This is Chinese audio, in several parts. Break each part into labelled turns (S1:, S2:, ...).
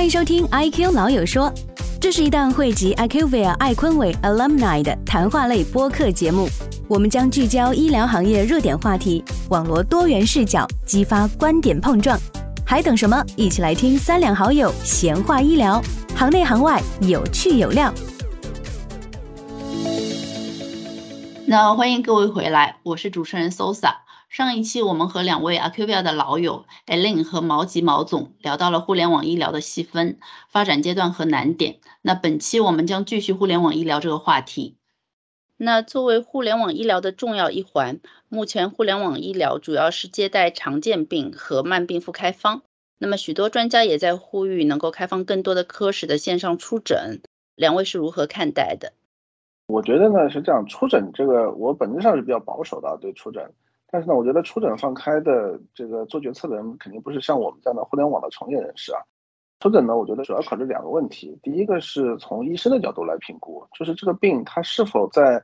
S1: 欢迎收听《IQ 老友说》，这是一档汇集 IQVIA 艾坤伟 Alumni 的谈话类播客节目。我们将聚焦医疗行业热点话题，网罗多元视角，激发观点碰撞。还等什么？一起来听三两好友闲话医疗，行内行外有趣有料。
S2: 那欢迎各位回来，我是主持人 Sosa。上一期我们和两位 Acuvia 的老友 Elaine 和毛吉毛总聊到了互联网医疗的细分、发展阶段和难点。那本期我们将继续互联网医疗这个话题。那作为互联网医疗的重要一环，目前互联网医疗主要是接待常见病和慢病复开方。那么许多专家也在呼吁能够开放更多的科室的线上出诊，两位是如何看待的？
S3: 我觉得呢是这样，出诊这个我本质上是比较保守的，对出诊。但是呢，我觉得出诊放开的这个做决策的人肯定不是像我们这样的互联网的从业人士啊。出诊呢，我觉得主要考虑两个问题。第一个是从医生的角度来评估，就是这个病它是否在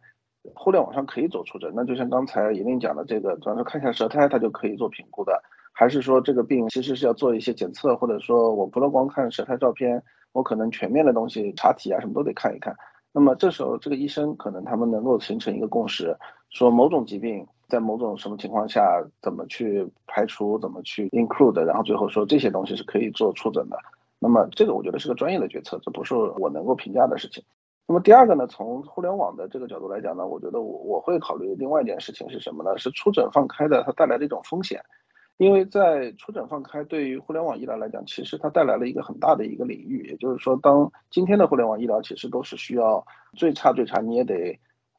S3: 互联网上可以做出诊。那就像刚才尹玲讲的，这个，主要是看一下舌苔，它就可以做评估的，还是说这个病其实是要做一些检测，或者说我不能光看舌苔照片，我可能全面的东西查体啊什么都得看一看。那么这时候这个医生可能他们能够形成一个共识，说某种疾病在某种什么情况下怎么去排除，怎么去 include，然后最后说这些东西是可以做出诊的。那么这个我觉得是个专业的决策，这不是我能够评价的事情。那么第二个呢，从互联网的这个角度来讲呢，我觉得我我会考虑另外一件事情是什么呢？是出诊放开的它带来的一种风险，因为在出诊放开对于互联网医疗来讲，其实它带来了一个很大的一个领域，也就是说，当今天的互联网医疗其实都是需要最差最差你也得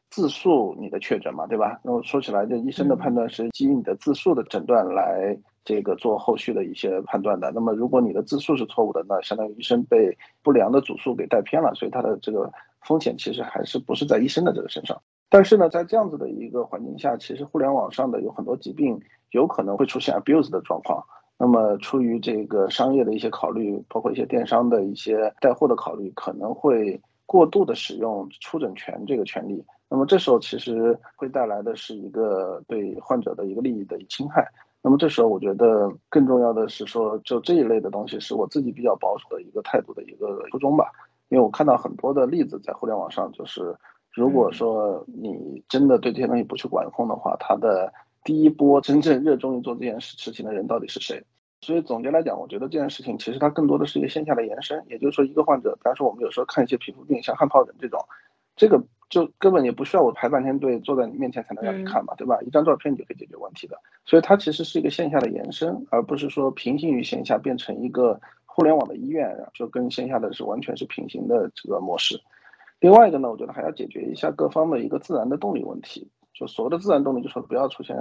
S3: 自述你的确诊嘛，对吧？那么说起来，这医生的判断是基于你的自述的诊断来。这个做后续的一些判断的，那么如果你的自述是错误的，那相当于医生被不良的主诉给带偏了，所以他的这个风险其实还是不是在医生的这个身上。但是呢，在这样子的一个环境下，其实互联网上的有很多疾病有可能会出现 abuse 的状况。那么出于这个商业的一些考虑，包括一些电商的一些带货的考虑，可能会过度的使用出诊权这个权利。那么这时候其实会带来的是一个对患者的一个利益的侵害。那么这时候，我觉得更重要的是说，就这一类的东西是我自己比较保守的一个态度的一个初衷吧。因为我看到很多的例子在互联网上，就是如果说你真的对这些东西不去管控的话，它的第一波真正热衷于做这件事事情的人到底是谁？所以总结来讲，我觉得这件事情其实它更多的是一个线下的延伸。也就是说，一个患者，比方说我们有时候看一些皮肤病，像汗疱疹这种，这个。就根本也不需要我排半天队坐在你面前才能让你看嘛，对吧？一张照片你就可以解决问题的。所以它其实是一个线下的延伸，而不是说平行于线下变成一个互联网的医院，就跟线下的是完全是平行的这个模式。另外一个呢，我觉得还要解决一下各方的一个自然的动力问题。就所谓的自然动力，就说不要出现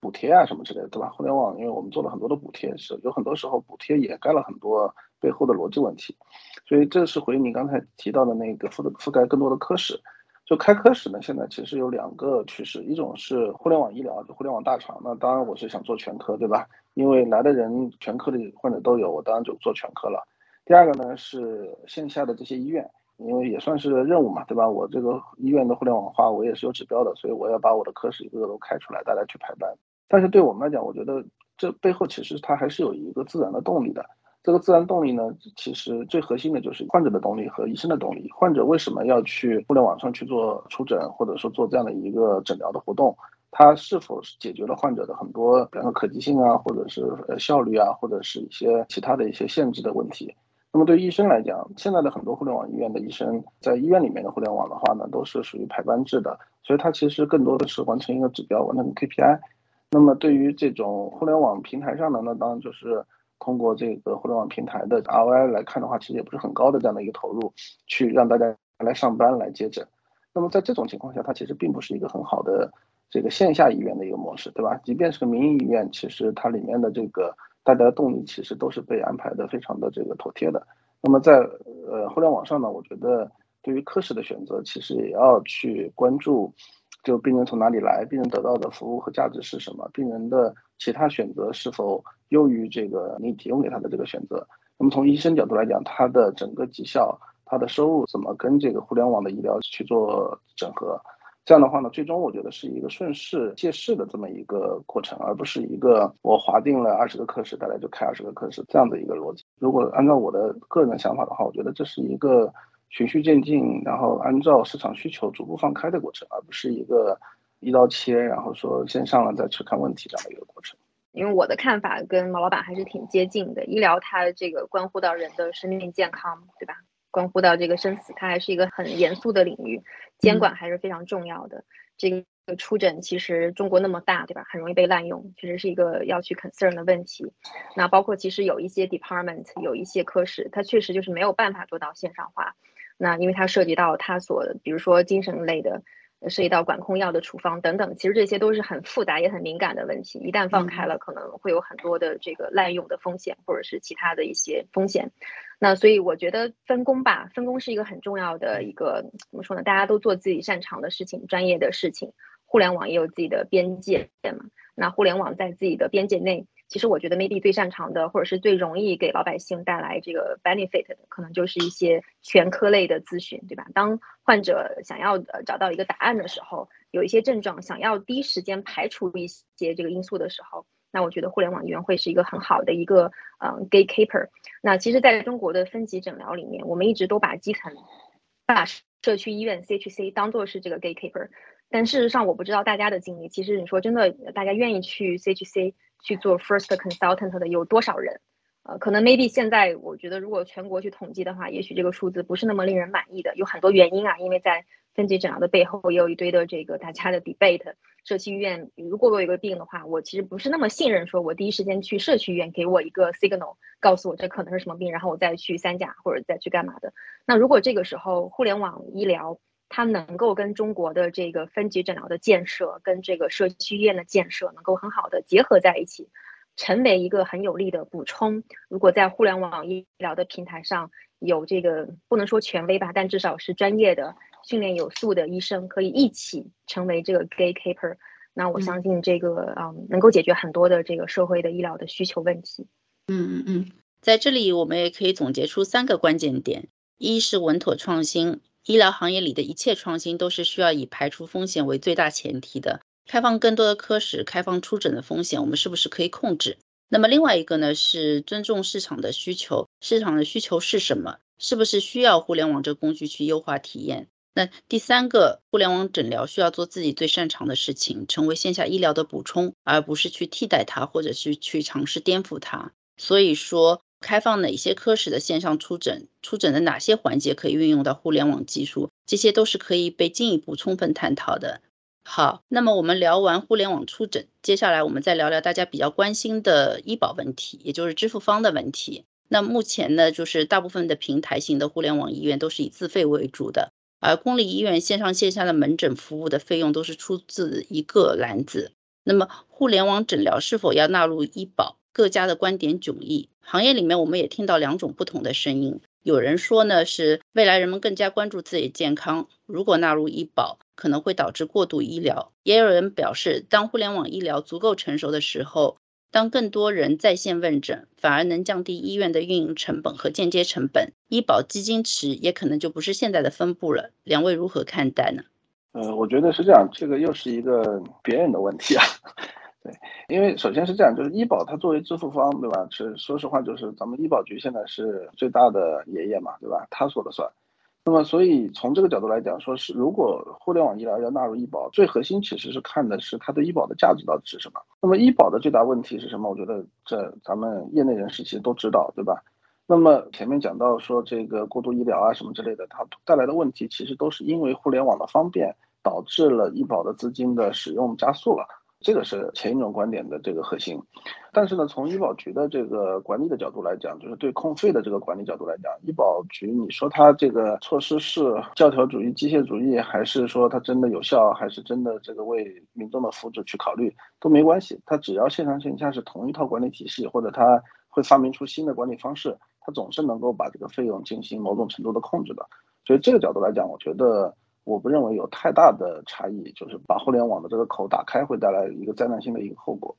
S3: 补贴啊什么之类的，对吧？互联网因为我们做了很多的补贴，是有很多时候补贴掩盖了很多背后的逻辑问题。所以这是回应你刚才提到的那个覆覆盖更多的科室。就开科室呢，现在其实有两个趋势，一种是互联网医疗，就互联网大厂。那当然我是想做全科，对吧？因为来的人全科的患者都有，我当然就做全科了。第二个呢是线下的这些医院，因为也算是任务嘛，对吧？我这个医院的互联网化，我也是有指标的，所以我要把我的科室一个个都开出来，大家去排班。但是对我们来讲，我觉得这背后其实它还是有一个自然的动力的。这个自然动力呢，其实最核心的就是患者的动力和医生的动力。患者为什么要去互联网上去做出诊，或者说做这样的一个诊疗的活动？它是否是解决了患者的很多，比方说可及性啊，或者是呃效率啊，或者是一些其他的一些限制的问题？那么对医生来讲，现在的很多互联网医院的医生在医院里面的互联网的话呢，都是属于排班制的，所以它其实更多的是完成一个指标，完成 KPI。那么对于这种互联网平台上的，那当然就是。通过这个互联网平台的 ROI 来看的话，其实也不是很高的这样的一个投入，去让大家来上班来接诊。那么在这种情况下，它其实并不是一个很好的这个线下医院的一个模式，对吧？即便是个民营医院，其实它里面的这个大家的动力其实都是被安排的非常的这个妥帖的。那么在呃互联网上呢，我觉得对于科室的选择，其实也要去关注。就病人从哪里来，病人得到的服务和价值是什么？病人的其他选择是否优于这个你提供给他的这个选择？那么从医生角度来讲，他的整个绩效、他的收入怎么跟这个互联网的医疗去做整合？这样的话呢，最终我觉得是一个顺势借势的这么一个过程，而不是一个我划定了二十个课时，大家就开二十个课时这样的一个逻辑。如果按照我的个人想法的话，我觉得这是一个循序渐进，然后按照市场需求逐步放开的过程，而不是一个一刀切，然后说先上了再去看问题这样的一个过程。
S4: 因为我的看法跟毛老板还是挺接近的，医疗它这个关乎到人的生命健康，对吧？关乎到这个生死，它还是一个很严肃的领域，监管还是非常重要的。这个出诊其实中国那么大，对吧？很容易被滥用，其实是一个要去 concern 的问题。那包括其实有一些 department，有一些科室，它确实就是没有办法做到线上化。那因为它涉及到它所，比如说精神类的。涉及到管控药的处方等等，其实这些都是很复杂也很敏感的问题。一旦放开了，可能会有很多的这个滥用的风险，或者是其他的一些风险。那所以我觉得分工吧，分工是一个很重要的一个怎么说呢？大家都做自己擅长的事情、专业的事情。互联网也有自己的边界嘛？那互联网在自己的边界内。其实我觉得 maybe 最擅长的，或者是最容易给老百姓带来这个 benefit 的，可能就是一些全科类的咨询，对吧？当患者想要呃找到一个答案的时候，有一些症状想要第一时间排除一些这个因素的时候，那我觉得互联网医院会是一个很好的一个嗯 gatekeeper。那其实在中国的分级诊疗里面，我们一直都把基层、把社区医院 CHC 当做是这个 gatekeeper。但事实上，我不知道大家的经历。其实你说真的，大家愿意去 CHC 去做 first consultant 的有多少人？呃，可能 maybe 现在我觉得，如果全国去统计的话，也许这个数字不是那么令人满意的。有很多原因啊，因为在分级诊疗的背后也有一堆的这个大家的 debate。社区医院如果我有个病的话，我其实不是那么信任，说我第一时间去社区医院给我一个 signal，告诉我这可能是什么病，然后我再去三甲或者再去干嘛的。那如果这个时候互联网医疗，它能够跟中国的这个分级诊疗的建设，跟这个社区医院的建设能够很好的结合在一起，成为一个很有力的补充。如果在互联网医疗的平台上有这个不能说权威吧，但至少是专业的、训练有素的医生可以一起成为这个 gatekeeper，那我相信这个嗯能够解决很多的这个社会的医疗的需求问题。
S2: 嗯嗯嗯，在这里我们也可以总结出三个关键点：一是稳妥创新。医疗行业里的一切创新都是需要以排除风险为最大前提的。开放更多的科室，开放出诊的风险，我们是不是可以控制？那么另外一个呢，是尊重市场的需求。市场的需求是什么？是不是需要互联网这个工具去优化体验？那第三个，互联网诊疗需要做自己最擅长的事情，成为线下医疗的补充，而不是去替代它，或者是去尝试颠覆它。所以说。开放哪些科室的线上出诊？出诊的哪些环节可以运用到互联网技术？这些都是可以被进一步充分探讨的。好，那么我们聊完互联网出诊，接下来我们再聊聊大家比较关心的医保问题，也就是支付方的问题。那目前呢，就是大部分的平台型的互联网医院都是以自费为主的，而公立医院线上线下的门诊服务的费用都是出自一个篮子。那么，互联网诊疗是否要纳入医保？各家的观点迥异，行业里面我们也听到两种不同的声音。有人说呢，是未来人们更加关注自己健康，如果纳入医保，可能会导致过度医疗。也有人表示，当互联网医疗足够成熟的时候，当更多人在线问诊，反而能降低医院的运营成本和间接成本，医保基金池也可能就不是现在的分布了。两位如何看待呢？
S3: 呃，我觉得是这样，这个又是一个别人的问题啊。对，因为首先是这样，就是医保它作为支付方，对吧？是说实话，就是咱们医保局现在是最大的爷爷嘛，对吧？他说了算。那么，所以从这个角度来讲，说是如果互联网医疗要纳入医保，最核心其实是看的是它对医保的价值到底是什么。那么医保的最大问题是什么？我觉得这咱们业内人士其实都知道，对吧？那么前面讲到说这个过度医疗啊什么之类的，它带来的问题其实都是因为互联网的方便导致了医保的资金的使用加速了。这个是前一种观点的这个核心，但是呢，从医保局的这个管理的角度来讲，就是对控费的这个管理角度来讲，医保局你说它这个措施是教条主义、机械主义，还是说它真的有效，还是真的这个为民众的福祉去考虑都没关系，它只要线上线下是同一套管理体系，或者它会发明出新的管理方式，它总是能够把这个费用进行某种程度的控制的。所以这个角度来讲，我觉得。我不认为有太大的差异，就是把互联网的这个口打开会带来一个灾难性的一个后果。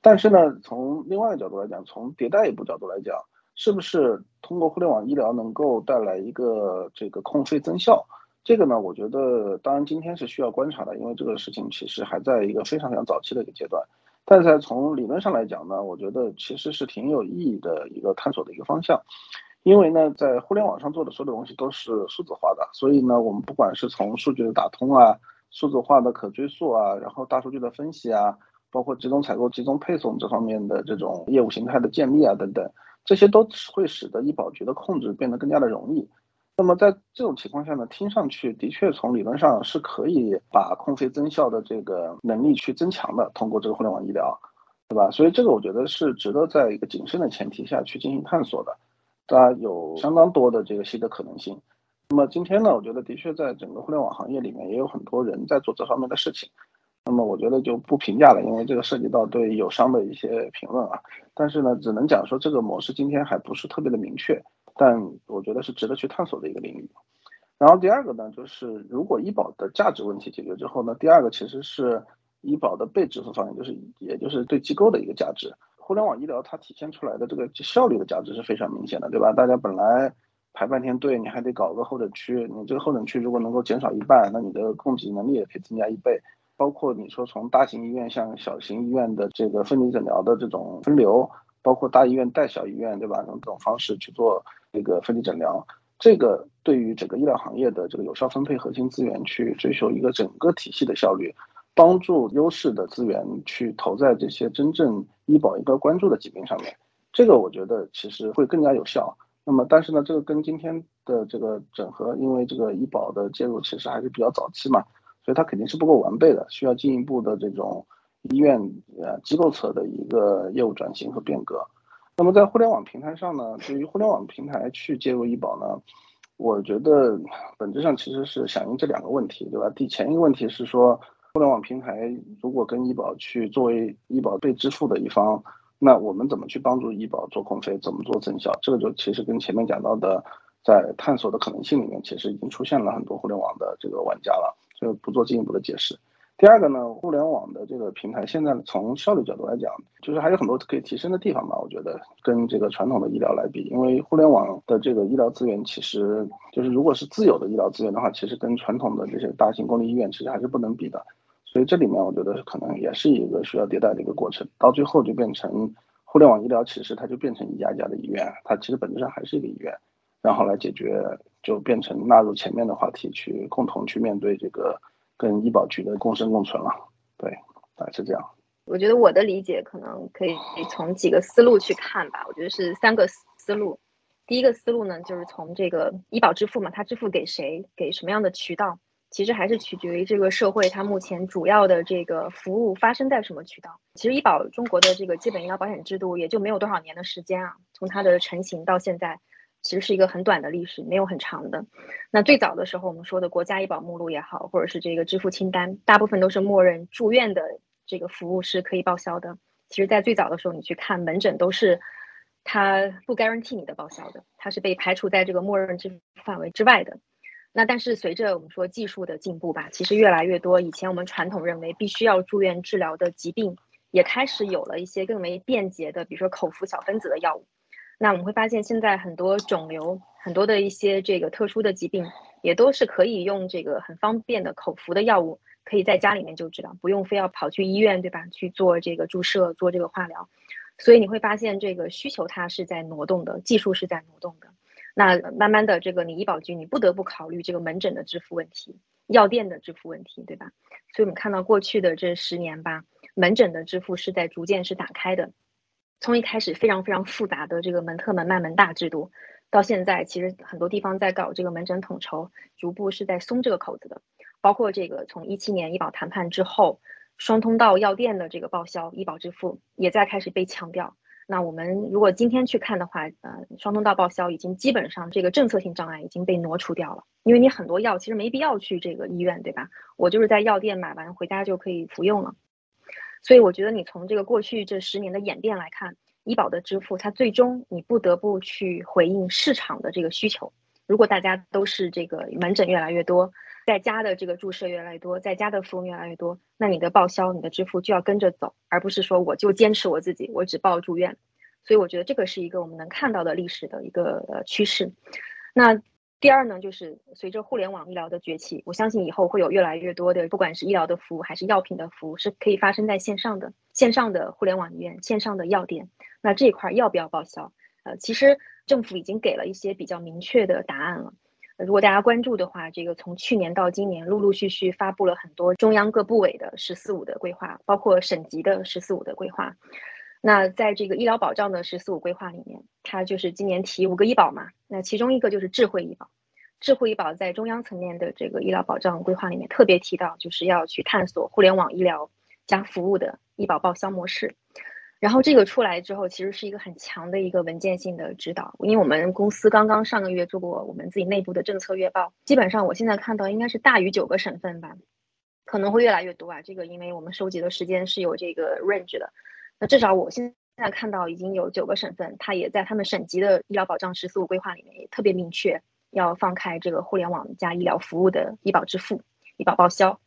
S3: 但是呢，从另外一个角度来讲，从迭代一步角度来讲，是不是通过互联网医疗能够带来一个这个控费增效？这个呢，我觉得当然今天是需要观察的，因为这个事情其实还在一个非常非常早期的一个阶段。但是从理论上来讲呢，我觉得其实是挺有意义的一个探索的一个方向。因为呢，在互联网上做的所有的东西都是数字化的，所以呢，我们不管是从数据的打通啊、数字化的可追溯啊，然后大数据的分析啊，包括集中采购、集中配送这方面的这种业务形态的建立啊等等，这些都会使得医保局的控制变得更加的容易。那么在这种情况下呢，听上去的确从理论上是可以把控费增效的这个能力去增强的，通过这个互联网医疗，对吧？所以这个我觉得是值得在一个谨慎的前提下去进行探索的。它有相当多的这个新的可能性。那么今天呢，我觉得的确在整个互联网行业里面也有很多人在做这方面的事情。那么我觉得就不评价了，因为这个涉及到对友商的一些评论啊。但是呢，只能讲说这个模式今天还不是特别的明确，但我觉得是值得去探索的一个领域。然后第二个呢，就是如果医保的价值问题解决之后呢，第二个其实是医保的被支付方面，就是也就是对机构的一个价值。互联网医疗它体现出来的这个效率的价值是非常明显的，对吧？大家本来排半天队，你还得搞个候诊区，你这个候诊区如果能够减少一半，那你的供给能力也可以增加一倍。包括你说从大型医院向小型医院的这个分离诊疗的这种分流，包括大医院带小医院，对吧？用这种方式去做这个分离诊疗，这个对于整个医疗行业的这个有效分配核心资源，去追求一个整个体系的效率。帮助优势的资源去投在这些真正医保应该关注的疾病上面，这个我觉得其实会更加有效。那么，但是呢，这个跟今天的这个整合，因为这个医保的介入其实还是比较早期嘛，所以它肯定是不够完备的，需要进一步的这种医院呃机构侧的一个业务转型和变革。那么在互联网平台上呢，对于互联网平台去介入医保呢，我觉得本质上其实是响应这两个问题，对吧？第前一个问题是说。互联网平台如果跟医保去作为医保被支付的一方，那我们怎么去帮助医保做控费，怎么做增效？这个就其实跟前面讲到的，在探索的可能性里面，其实已经出现了很多互联网的这个玩家了，就不做进一步的解释。第二个呢，互联网的这个平台现在从效率角度来讲，就是还有很多可以提升的地方吧。我觉得跟这个传统的医疗来比，因为互联网的这个医疗资源，其实就是如果是自有的医疗资源的话，其实跟传统的这些大型公立医院其实还是不能比的。所以这里面我觉得可能也是一个需要迭代的一个过程，到最后就变成互联网医疗，其实它就变成一家一家的医院，它其实本质上还是一个医院，然后来解决，就变成纳入前面的话题去共同去面对这个跟医保局的共生共存了。对，大概是这样。
S4: 我觉得我的理解可能可以从几个思路去看吧，我觉得是三个思路。第一个思路呢，就是从这个医保支付嘛，它支付给谁，给什么样的渠道？其实还是取决于这个社会它目前主要的这个服务发生在什么渠道。其实医保中国的这个基本医疗保险制度也就没有多少年的时间啊，从它的成型到现在，其实是一个很短的历史，没有很长的。那最早的时候我们说的国家医保目录也好，或者是这个支付清单，大部分都是默认住院的这个服务是可以报销的。其实，在最早的时候你去看门诊都是它不 guarantee 你的报销的，它是被排除在这个默认支付范围之外的。那但是随着我们说技术的进步吧，其实越来越多以前我们传统认为必须要住院治疗的疾病，也开始有了一些更为便捷的，比如说口服小分子的药物。那我们会发现现在很多肿瘤，很多的一些这个特殊的疾病，也都是可以用这个很方便的口服的药物，可以在家里面就治疗，不用非要跑去医院，对吧？去做这个注射，做这个化疗。所以你会发现这个需求它是在挪动的，技术是在挪动的。那慢慢的，这个你医保局你不得不考虑这个门诊的支付问题，药店的支付问题，对吧？所以我们看到过去的这十年吧，门诊的支付是在逐渐是打开的，从一开始非常非常复杂的这个门特门慢门大制度，到现在其实很多地方在搞这个门诊统筹，逐步是在松这个口子的，包括这个从一七年医保谈判之后，双通道药店的这个报销医保支付也在开始被强调。那我们如果今天去看的话，呃，双通道报销已经基本上这个政策性障碍已经被挪除掉了，因为你很多药其实没必要去这个医院，对吧？我就是在药店买完回家就可以服用了。所以我觉得你从这个过去这十年的演变来看，医保的支付它最终你不得不去回应市场的这个需求。如果大家都是这个门诊越来越多，在家的这个注射越来越多，在家的服务越来越多，那你的报销、你的支付就要跟着走，而不是说我就坚持我自己，我只报住院。所以我觉得这个是一个我们能看到的历史的一个呃趋势。那第二呢，就是随着互联网医疗的崛起，我相信以后会有越来越多的，不管是医疗的服务还是药品的服务，是可以发生在线上的。线上的互联网医院、线上的药店，那这一块要不要报销？呃，其实政府已经给了一些比较明确的答案了。如果大家关注的话，这个从去年到今年，陆陆续续发布了很多中央各部委的“十四五”的规划，包括省级的“十四五”的规划。那在这个医疗保障的“十四五”规划里面，它就是今年提五个医保嘛。那其中一个就是智慧医保。智慧医保在中央层面的这个医疗保障规划里面特别提到，就是要去探索互联网医疗加服务的医保报销模式。然后这个出来之后，其实是一个很强的一个文件性的指导。因为我们公司刚刚上个月做过我们自己内部的政策月报，基本上我现在看到应该是大于九个省份吧，可能会越来越多啊。这个因为我们收集的时间是有这个 range 的。那至少我现在看到已经有九个省份，它也在他们省级的医疗保障“十四五”规划里面也特别明确，要放开这个互联网加医疗服务的医保支付、医保报销。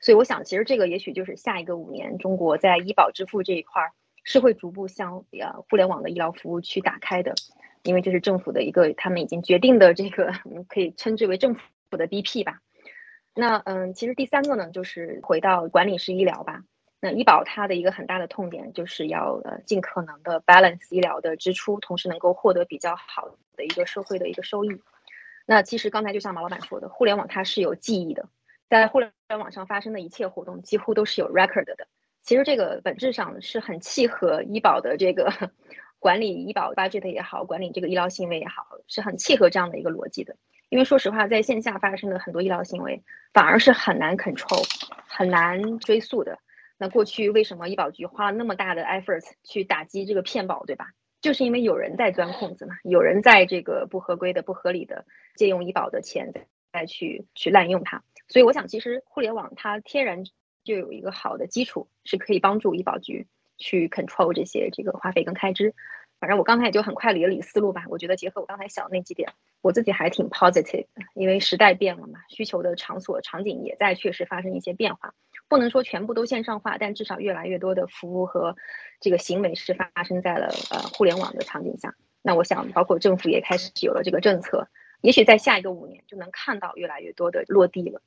S4: 所以我想，其实这个也许就是下一个五年中国在医保支付这一块儿是会逐步向呃互联网的医疗服务去打开的，因为这是政府的一个他们已经决定的这个，我 们可以称之为政府的 BP 吧。那嗯，其实第三个呢，就是回到管理式医疗吧。那医保它的一个很大的痛点就是要呃尽可能的 balance 医疗的支出，同时能够获得比较好的一个社会的一个收益。那其实刚才就像马老板说的，互联网它是有记忆的，在互联网上发生的一切活动几乎都是有 record 的。其实这个本质上是很契合医保的这个管理医保 budget 也好，管理这个医疗行为也好，是很契合这样的一个逻辑的。因为说实话，在线下发生的很多医疗行为反而是很难 control、很难追溯的。那过去为什么医保局花了那么大的 effort 去打击这个骗保，对吧？就是因为有人在钻空子嘛，有人在这个不合规的、不合理的借用医保的钱再去去滥用它。所以我想，其实互联网它天然就有一个好的基础，是可以帮助医保局去 control 这些这个花费跟开支。反正我刚才也就很快理了理思路吧。我觉得结合我刚才想的那几点，我自己还挺 positive 的，因为时代变了嘛，需求的场所场景也在确实发生一些变化。不能说全部都线上化，但至少越来越多的服务和这个行为是发生在了呃互联网的场景下。那我想，包括政府也开始有了这个政策，也许在下一个五年就能看到越来越多的落地了。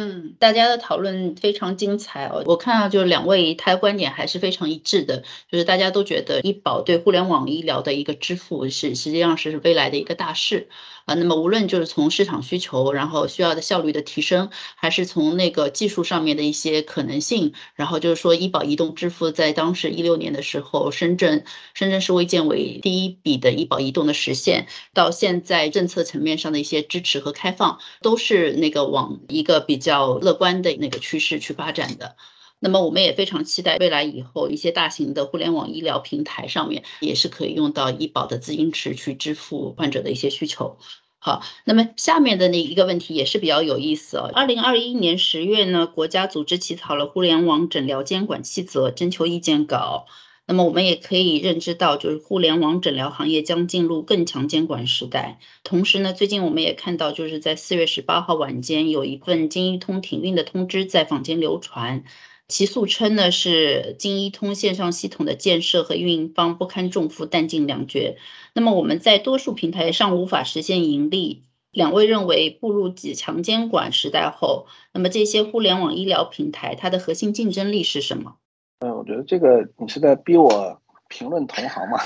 S2: 嗯，大家的讨论非常精彩哦。我看到就是两位他的观点还是非常一致的，就是大家都觉得医保对互联网医疗的一个支付是实际上是未来的一个大势啊。那么无论就是从市场需求，然后需要的效率的提升，还是从那个技术上面的一些可能性，然后就是说医保移动支付在当时一六年的时候，深圳深圳市卫健委第一笔的医保移动的实现，到现在政策层面上的一些支持和开放，都是那个往一个比。较乐观的那个趋势去发展的，那么我们也非常期待未来以后一些大型的互联网医疗平台上面也是可以用到医保的资金池去支付患者的一些需求。好，那么下面的那一个问题也是比较有意思哦。二零二一年十月呢，国家组织起草了互联网诊疗监管细则征求意见稿。那么我们也可以认知到，就是互联网诊疗行业将进入更强监管时代。同时呢，最近我们也看到，就是在四月十八号晚间，有一份京医通停运的通知在坊间流传，其诉称呢是京一通线上系统的建设和运营方不堪重负，弹尽粮绝。那么我们在多数平台上无法实现盈利。两位认为，步入几强监管时代后，那么这些互联网医疗平台它的核心竞争力是什么？
S3: 嗯，我觉得这个你是在逼我评论同行嘛，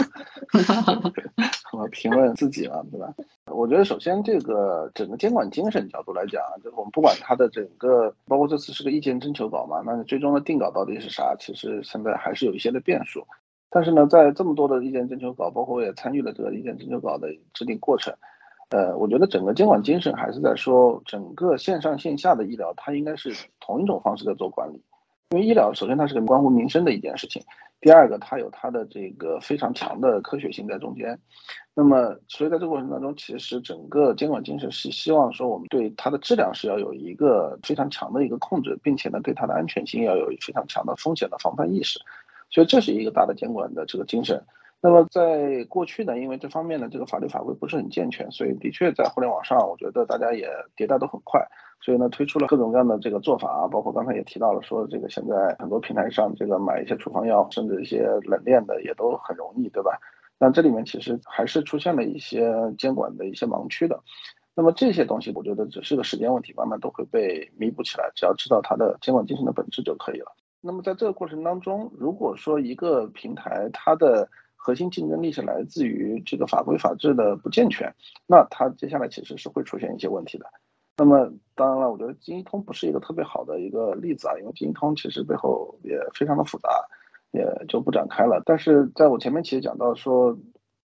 S3: 么评论自己了，对吧？我觉得首先这个整个监管精神角度来讲，就是我们不管它的整个，包括这次是个意见征求稿嘛，那最终的定稿到底是啥？其实现在还是有一些的变数。但是呢，在这么多的意见征求稿，包括我也参与了这个意见征求稿的制定过程，呃，我觉得整个监管精神还是在说，整个线上线下的医疗，它应该是同一种方式在做管理。因为医疗首先它是个关乎民生的一件事情，第二个它有它的这个非常强的科学性在中间，那么所以在这个过程当中，其实整个监管精神是希望说我们对它的质量是要有一个非常强的一个控制，并且呢对它的安全性要有非常强的风险的防范意识，所以这是一个大的监管的这个精神。那么在过去呢，因为这方面的这个法律法规不是很健全，所以的确在互联网上，我觉得大家也迭代都很快。所以呢，推出了各种各样的这个做法啊，包括刚才也提到了，说这个现在很多平台上这个买一些处方药，甚至一些冷链的也都很容易，对吧？那这里面其实还是出现了一些监管的一些盲区的。那么这些东西，我觉得只是个时间问题，慢慢都会被弥补起来。只要知道它的监管精神的本质就可以了。那么在这个过程当中，如果说一个平台它的核心竞争力是来自于这个法规法制的不健全，那它接下来其实是会出现一些问题的。那么当然了，我觉得金一通不是一个特别好的一个例子啊，因为金一通其实背后也非常的复杂，也就不展开了。但是在我前面其实讲到说。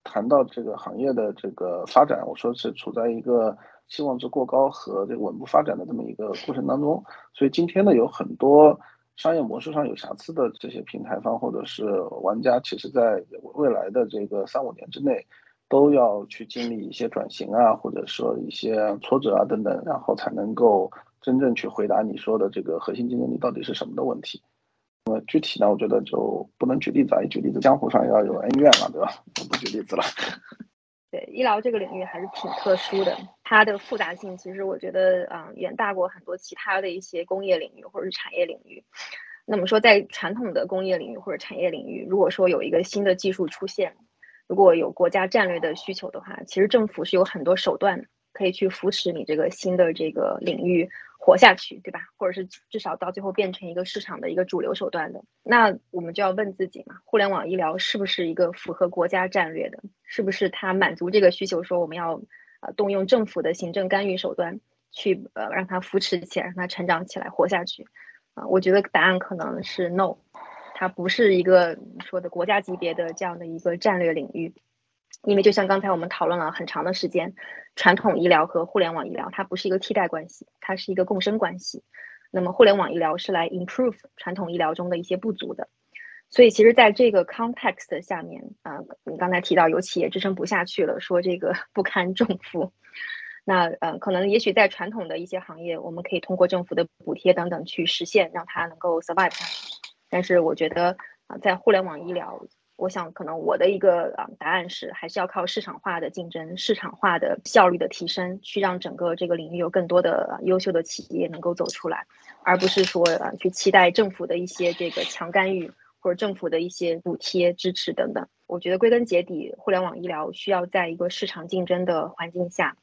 S3: 谈到这个行业的这个发展，我说是处在一个期望值过高和这个稳步发展的这么一个过程当中，所以今天呢，有很多商业模式上有瑕疵的这些平台方或者是玩家，其实在未来的这个三五年之内，都要去经历一些转型啊，或者说一些挫折啊等等，然后才能够真正去回答你说的这个核心竞争力到底是什么的问题。那么具体呢，我觉得就不能举例子啊，一举例子江湖上要有恩怨了，对吧？不举例子了。
S4: 对，医疗这个领域还是挺特殊的，它的复杂性其实我觉得嗯，远大过很多其他的一些工业领域或者是产业领域。那么说，在传统的工业领域或者产业领域，如果说有一个新的技术出现，如果有国家战略的需求的话，其实政府是有很多手段可以去扶持你这个新的这个领域。活下去，对吧？或者是至少到最后变成一个市场的一个主流手段的，那我们就要问自己嘛：互联网医疗是不是一个符合国家战略的？是不是它满足这个需求？说我们要呃动用政府的行政干预手段去呃让它扶持起来，让它成长起来，活下去？啊，我觉得答案可能是 no，它不是一个说的国家级别的这样的一个战略领域。因为就像刚才我们讨论了很长的时间，传统医疗和互联网医疗它不是一个替代关系，它是一个共生关系。那么互联网医疗是来 improve 传统医疗中的一些不足的。所以其实在这个 context 下面，啊，你刚才提到有企业支撑不下去了，说这个不堪重负。那呃，可能也许在传统的一些行业，我们可以通过政府的补贴等等去实现，让它能够 survive。但是我觉得啊，在互联网医疗。我想，可能我的一个啊答案是，还是要靠市场化的竞争、市场化的效率的提升，去让整个这个领域有更多的优秀的企业能够走出来，而不是说啊去期待政府的一些这个强干预或者政府的一些补贴支持等等。我觉得归根结底，互联网医疗需要在一个市场竞争的环境下，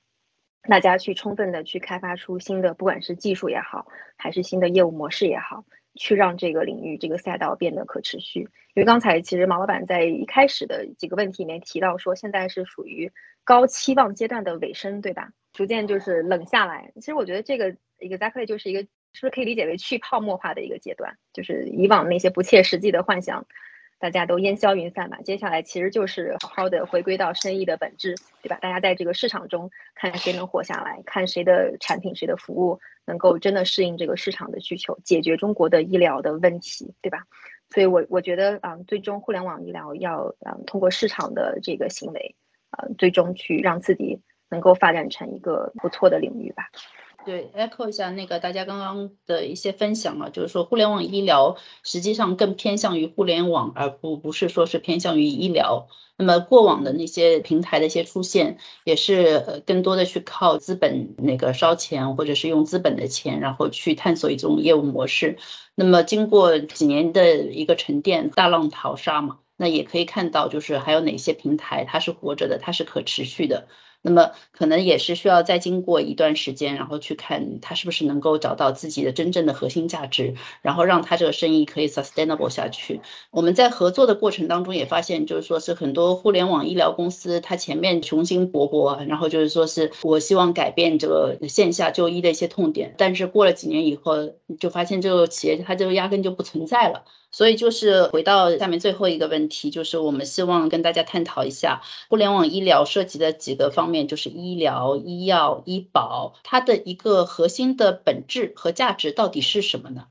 S4: 大家去充分的去开发出新的，不管是技术也好，还是新的业务模式也好。去让这个领域、这个赛道变得可持续。因为刚才其实毛老板在一开始的几个问题里面提到说，现在是属于高期望阶段的尾声，对吧？逐渐就是冷下来。其实我觉得这个 exactly 就是一个，是不是可以理解为去泡沫化的一个阶段？就是以往那些不切实际的幻想。大家都烟消云散吧，接下来其实就是好好的回归到生意的本质，对吧？大家在这个市场中看谁能活下来，看谁的产品、谁的服务能够真的适应这个市场的需求，解决中国的医疗的问题，对吧？所以，我我觉得啊，最终互联网医疗要嗯通过市场的这个行为，啊，最终去让自己能够发展成一个不错的领域吧。
S2: 对，echo 一下那个大家刚刚的一些分享啊，就是说互联网医疗实际上更偏向于互联网，而不不是说是偏向于医疗。那么过往的那些平台的一些出现，也是呃更多的去靠资本那个烧钱，或者是用资本的钱，然后去探索一种业务模式。那么经过几年的一个沉淀，大浪淘沙嘛，那也可以看到就是还有哪些平台它是活着的，它是可持续的。那么可能也是需要再经过一段时间，然后去看他是不是能够找到自己的真正的核心价值，然后让他这个生意可以 sustainable 下去。我们在合作的过程当中也发现，就是说是很多互联网医疗公司，它前面雄心勃勃，然后就是说是我希望改变这个线下就医的一些痛点，但是过了几年以后，就发现这个企业它就压根就不存在了。所以就是回到下面最后一个问题，就是我们希望跟大家探讨一下互联网医疗涉及的几个方面，就是医疗、医药、医保，它的一个核心的本质和价值到底是什么呢？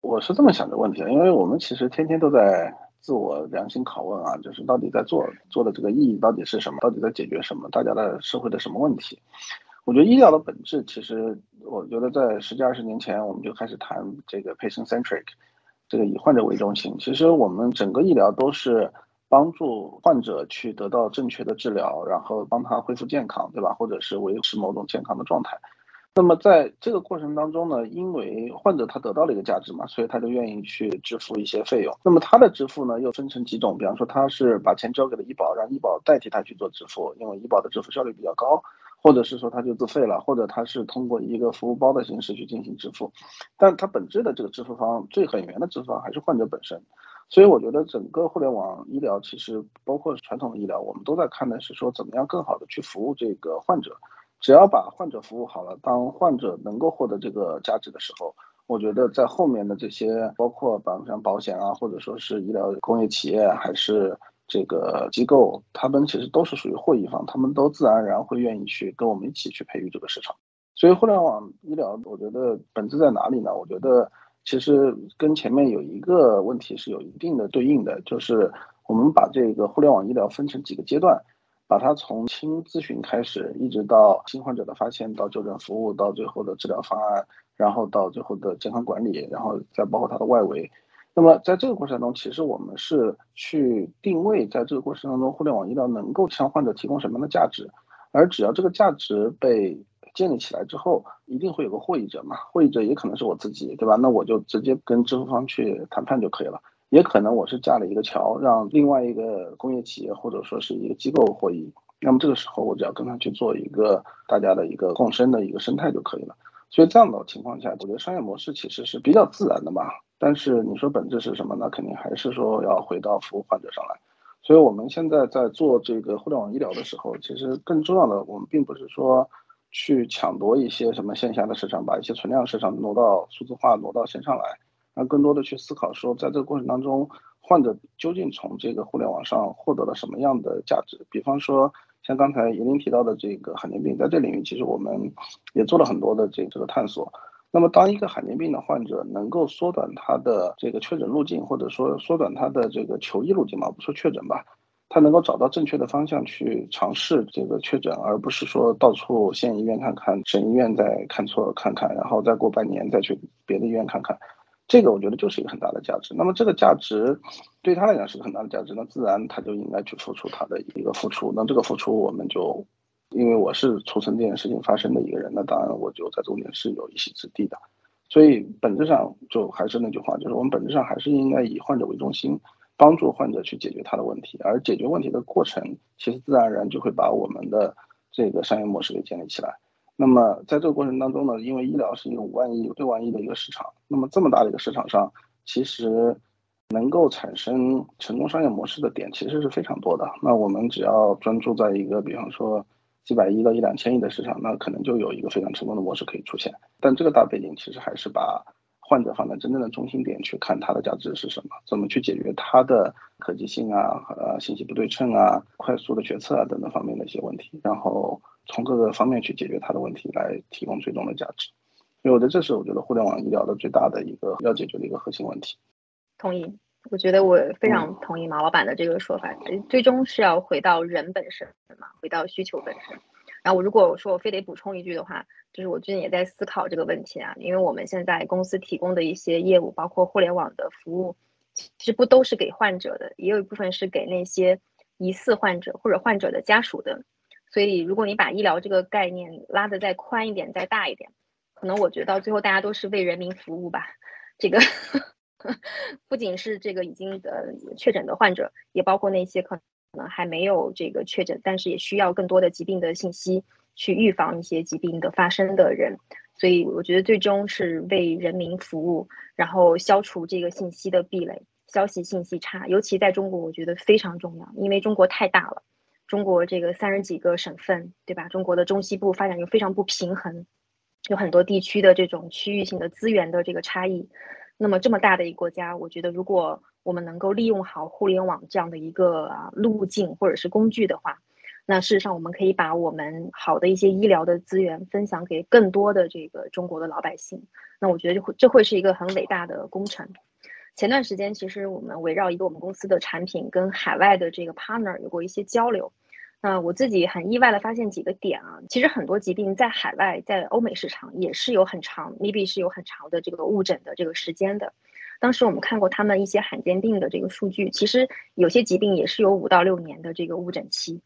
S3: 我是这么想的问题啊，因为我们其实天天都在自我良心拷问啊，就是到底在做做的这个意义到底是什么，到底在解决什么，大家的社会的什么问题？我觉得医疗的本质，其实我觉得在十几二十年前我们就开始谈这个 patient centric。这个以患者为中心，其实我们整个医疗都是帮助患者去得到正确的治疗，然后帮他恢复健康，对吧？或者是维持某种健康的状态。那么在这个过程当中呢，因为患者他得到了一个价值嘛，所以他就愿意去支付一些费用。那么他的支付呢，又分成几种，比方说他是把钱交给了医保，让医保代替他去做支付，因为医保的支付效率比较高。或者是说他就自费了，或者他是通过一个服务包的形式去进行支付，但它本质的这个支付方最很源的支付方还是患者本身。所以我觉得整个互联网医疗其实包括传统的医疗，我们都在看的是说怎么样更好的去服务这个患者。只要把患者服务好了，当患者能够获得这个价值的时候，我觉得在后面的这些包括比方像保险啊，或者说是医疗工业企业还是这个机构，他们其实都是属于获益方，他们都自然而然会愿意去跟我们一起去培育这个市场。所以互联网医疗，我觉得本质在哪里呢？我觉得。其实跟前面有一个问题是有一定的对应的，就是我们把这个互联网医疗分成几个阶段，把它从轻咨询开始，一直到新患者的发现，到就诊服务，到最后的治疗方案，然后到最后的健康管理，然后再包括它的外围。那么在这个过程中，其实我们是去定位，在这个过程当中，互联网医疗能够向患者提供什么样的价值，而只要这个价值被。建立起来之后，一定会有个获益者嘛？获益者也可能是我自己，对吧？那我就直接跟支付方去谈判就可以了。也可能我是架了一个桥，让另外一个工业企业或者说是一个机构获益。那么这个时候，我只要跟他去做一个大家的一个共生的一个生态就可以了。所以这样的情况下，我觉得商业模式其实是比较自然的嘛。但是你说本质是什么呢？肯定还是说要回到服务患者上来。所以我们现在在做这个互联网医疗的时候，其实更重要的，我们并不是说。去抢夺一些什么线下的市场，把一些存量市场挪到数字化，挪到线上来，那更多的去思考说，在这个过程当中，患者究竟从这个互联网上获得了什么样的价值？比方说，像刚才莹莹提到的这个罕见病，在这领域其实我们也做了很多的这这个探索。那么，当一个罕见病的患者能够缩短他的这个确诊路径，或者说缩短他的这个求医路径嘛，不说确诊吧。他能够找到正确的方向去尝试这个确诊，而不是说到处县医院看看，省医院再看错看看，然后再过半年再去别的医院看看，这个我觉得就是一个很大的价值。那么这个价值对他来讲是个很大的价值，那自然他就应该去付出他的一个付出。那这个付出我们就，因为我是促成这件事情发生的一个人，那当然我就在中间是有一席之地的。所以本质上就还是那句话，就是我们本质上还是应该以患者为中心。帮助患者去解决他的问题，而解决问题的过程，其实自然而然就会把我们的这个商业模式给建立起来。那么在这个过程当中呢，因为医疗是一个五万亿、六万亿的一个市场，那么这么大的一个市场上，其实能够产生成功商业模式的点其实是非常多的。那我们只要专注在一个，比方说几百亿到一两千亿的市场，那可能就有一个非常成功的模式可以出现。但这个大背景其实还是把。患者放在真正的中心点去看它的价值是什么，怎么去解决它的可及性啊、呃信息不对称啊、快速的决策啊等等方面的一些问题，然后从各个方面去解决它的问题，来提供最终的价值。所以我觉得这是我觉得互联网医疗的最大的一个要解决的一个核心问题。
S4: 同意，我觉得我非常同意马老板的这个说法，最终是要回到人本身嘛，回到需求本身。然后我如果我说我非得补充一句的话，就是我最近也在思考这个问题啊，因为我们现在公司提供的一些业务，包括互联网的服务，其实不都是给患者的，也有一部分是给那些疑似患者或者患者的家属的。所以如果你把医疗这个概念拉得再宽一点、再大一点，可能我觉得到最后大家都是为人民服务吧。这个不仅是这个已经呃确诊的患者，也包括那些可能。可能还没有这个确诊，但是也需要更多的疾病的信息去预防一些疾病的发生的人，所以我觉得最终是为人民服务，然后消除这个信息的壁垒，消息信息差，尤其在中国，我觉得非常重要，因为中国太大了，中国这个三十几个省份，对吧？中国的中西部发展又非常不平衡，有很多地区的这种区域性的资源的这个差异，那么这么大的一个国家，我觉得如果我们能够利用好互联网这样的一个啊路径或者是工具的话，那事实上我们可以把我们好的一些医疗的资源分享给更多的这个中国的老百姓。那我觉得这会这会是一个很伟大的工程。前段时间其实我们围绕一个我们公司的产品跟海外的这个 partner 有过一些交流。那我自己很意外的发现几个点啊，其实很多疾病在海外在欧美市场也是有很长，maybe 是有很长的这个误诊的这个时间的。当时我们看过他们一些罕见病的这个数据，其实有些疾病也是有五到六年的这个误诊期，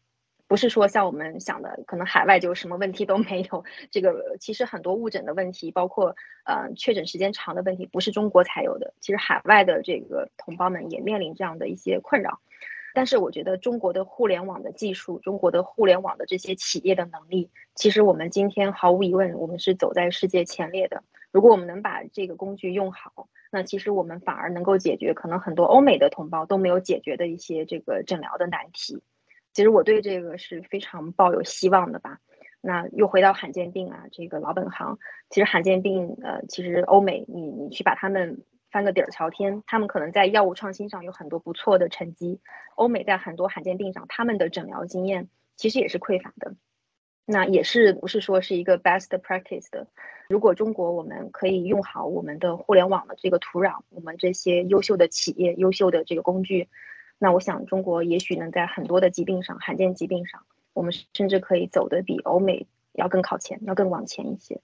S4: 不是说像我们想的，可能海外就什么问题都没有。这个其实很多误诊的问题，包括呃确诊时间长的问题，不是中国才有的，其实海外的这个同胞们也面临这样的一些困扰。但是我觉得中国的互联网的技术，中国的互联网的这些企业的能力，其实我们今天毫无疑问，我们是走在世界前列的。如果我们能把这个工具用好，那其实我们反而能够解决可能很多欧美的同胞都没有解决的一些这个诊疗的难题。其实我对这个是非常抱有希望的吧。那又回到罕见病啊，这个老本行。其实罕见病，呃，其实欧美你你去把他们翻个底儿朝天，他们可能在药物创新上有很多不错的成绩。欧美在很多罕见病上，他们的诊疗经验其实也是匮乏的。那也是不是说是一个 best practice 的？如果中国我们可以用好我们的互联网的这个土壤，我们这些优秀的企业、优秀的这个工具，那我想中国也许能在很多的疾病上、罕见疾病上，我们甚至可以走得比欧美要更靠前，要更往前一些。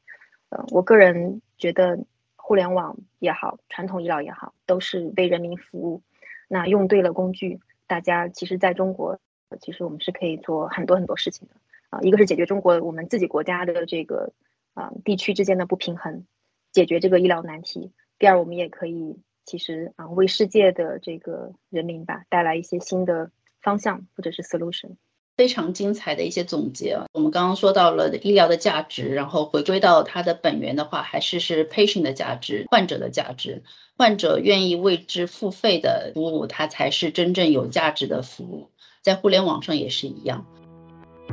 S4: 呃，我个人觉得互联网也好，传统医疗也好，都是为人民服务。那用对了工具，大家其实在中国，其实我们是可以做很多很多事情的啊。一个是解决中国我们自己国家的这个啊地区之间的不平衡，解决这个医疗难题。第二，我们也可以其实啊为世界的这个人民吧带来一些新的方向或者是 solution。
S2: 非常精彩的一些总结。我们刚刚说到了医疗的价值，然后回归到它的本源的话，还是是 patient 的价值，患者的价值。患者愿意为之付费的服务，它才是真正有价值的服务。在互联网上也是一样。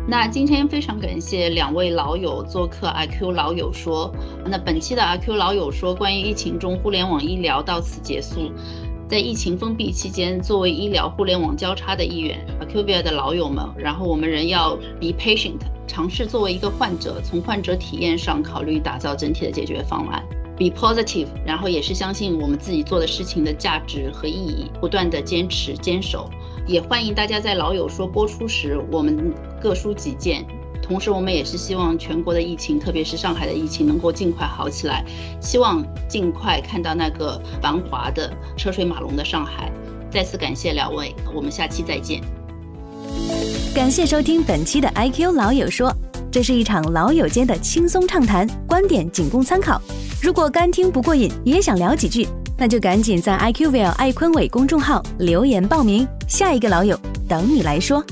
S2: 那今天非常感谢两位老友做客 IQ 老友说。那本期的 IQ 老友说关于疫情中互联网医疗到此结束。在疫情封闭期间，作为医疗互联网交叉的一员，Acuvia 的老友们，然后我们仍要 be patient，尝试作为一个患者，从患者体验上考虑打造整体的解决方案，be positive，然后也是相信我们自己做的事情的价值和意义，不断的坚持坚守。也欢迎大家在老友说播出时，我们各抒己见。同时，我们也是希望全国的疫情，特别是上海的疫情，能够尽快好起来。希望尽快看到那个繁华的车水马龙的上海。再次感谢两位，我们下期再见。
S1: 感谢收听本期的 IQ 老友说，这是一场老友间的轻松畅谈，观点仅供参考。如果干听不过瘾，也想聊几句。那就赶紧在 IQVIA 爱坤伟公众号留言报名，下一个老友等你来说。